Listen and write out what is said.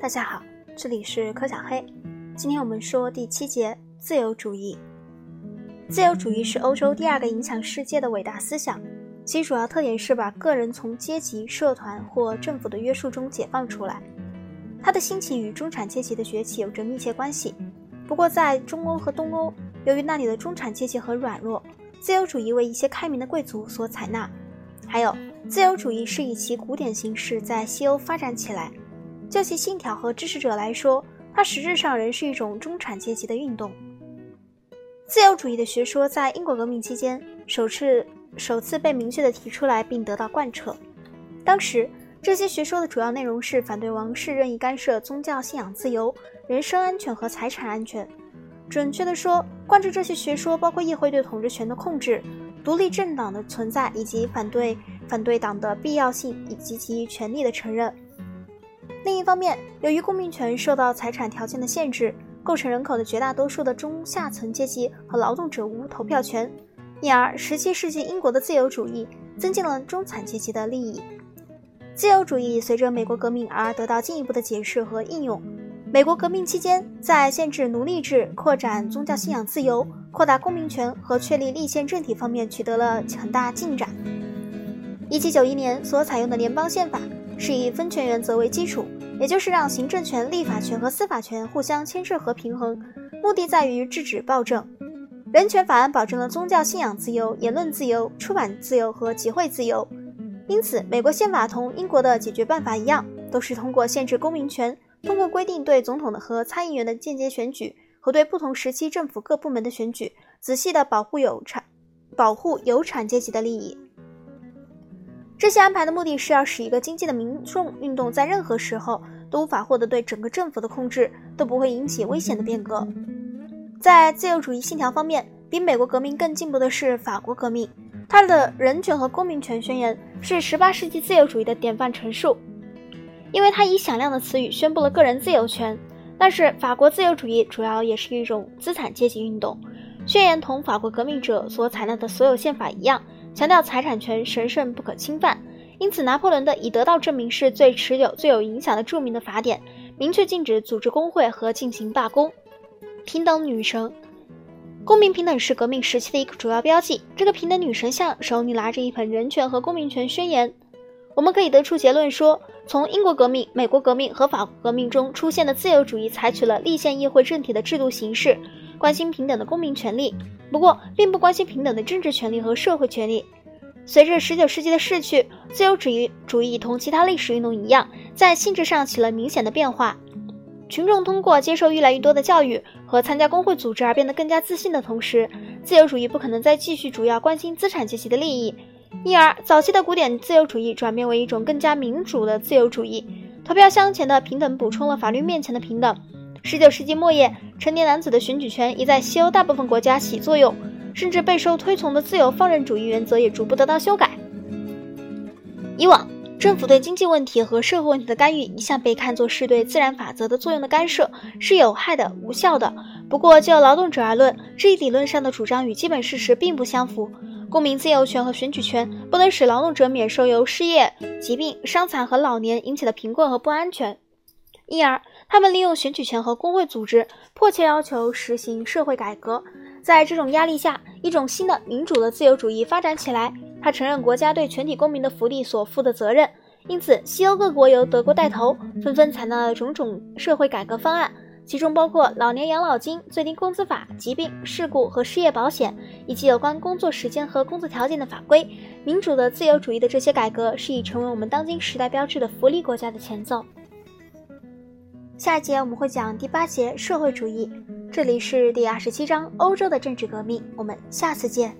大家好，这里是柯小黑。今天我们说第七节自由主义。自由主义是欧洲第二个影响世界的伟大思想，其主要特点是把个人从阶级、社团或政府的约束中解放出来。它的兴起与中产阶级的崛起有着密切关系。不过，在中欧和东欧，由于那里的中产阶级很软弱，自由主义为一些开明的贵族所采纳。还有，自由主义是以其古典形式在西欧发展起来。就其信条和支持者来说，它实质上仍是一种中产阶级的运动。自由主义的学说在英国革命期间首次首次被明确地提出来并得到贯彻。当时，这些学说的主要内容是反对王室任意干涉宗教信仰自由、人身安全和财产安全。准确的说，贯彻这些学说包括议会对统治权的控制、独立政党的存在以及反对反对党的必要性以及其权利的承认。另一方面，由于公民权受到财产条件的限制。构成人口的绝大多数的中下层阶级和劳动者无投票权，因而17世纪英国的自由主义增进了中产阶级的利益。自由主义随着美国革命而得到进一步的解释和应用。美国革命期间，在限制奴隶制、扩展宗教信仰自由、扩大公民权和确立立宪政体方面取得了很大进展。1791年所采用的联邦宪法是以分权原则为基础。也就是让行政权、立法权和司法权互相牵制和平衡，目的在于制止暴政。人权法案保证了宗教信仰自由、言论自由、出版自由和集会自由。因此，美国宪法同英国的解决办法一样，都是通过限制公民权，通过规定对总统的和参议员的间接选举和对不同时期政府各部门的选举，仔细地保护有产、保护有产阶级的利益。这些安排的目的是要使一个经济的民众运动在任何时候都无法获得对整个政府的控制，都不会引起危险的变革。在自由主义信条方面，比美国革命更进步的是法国革命。它的人权和公民权宣言是18世纪自由主义的典范陈述，因为它以响亮的词语宣布了个人自由权。但是，法国自由主义主要也是一种资产阶级运动。宣言同法国革命者所采纳的所有宪法一样。强调财产权神圣不可侵犯，因此拿破仑的已得到证明是最持久、最有影响的著名的法典，明确禁止组织工会和进行罢工。平等女神，公民平等是革命时期的一个主要标记。这个平等女神像手里拿着一本人权和公民权宣言。我们可以得出结论说，从英国革命、美国革命和法国革命中出现的自由主义，采取了立宪议会政体的制度形式，关心平等的公民权利。不过，并不关心平等的政治权利和社会权利。随着十九世纪的逝去，自由主义主义同其他历史运动一样，在性质上起了明显的变化。群众通过接受越来越多的教育和参加工会组织而变得更加自信的同时，自由主义不可能再继续主要关心资产阶级的利益，因而早期的古典自由主义转变为一种更加民主的自由主义。投票箱前的平等补充了法律面前的平等。十九世纪末叶，成年男子的选举权已在西欧大部分国家起作用，甚至备受推崇的自由放任主义原则也逐步得到修改。以往，政府对经济问题和社会问题的干预一向被看作是对自然法则的作用的干涉，是有害的、无效的。不过，就劳动者而论，这一理论上的主张与基本事实并不相符。公民自由权和选举权不能使劳动者免受由失业、疾病、伤残和老年引起的贫困和不安全。因而，他们利用选举权和工会组织，迫切要求实行社会改革。在这种压力下，一种新的民主的自由主义发展起来。他承认国家对全体公民的福利所负的责任。因此，西欧各国由德国带头，纷纷采纳了种种社会改革方案，其中包括老年养老金、最低工资法、疾病、事故和失业保险，以及有关工作时间和工作条件的法规。民主的自由主义的这些改革，是已成为我们当今时代标志的福利国家的前奏。下一节我们会讲第八节社会主义，这里是第二十七章欧洲的政治革命，我们下次见。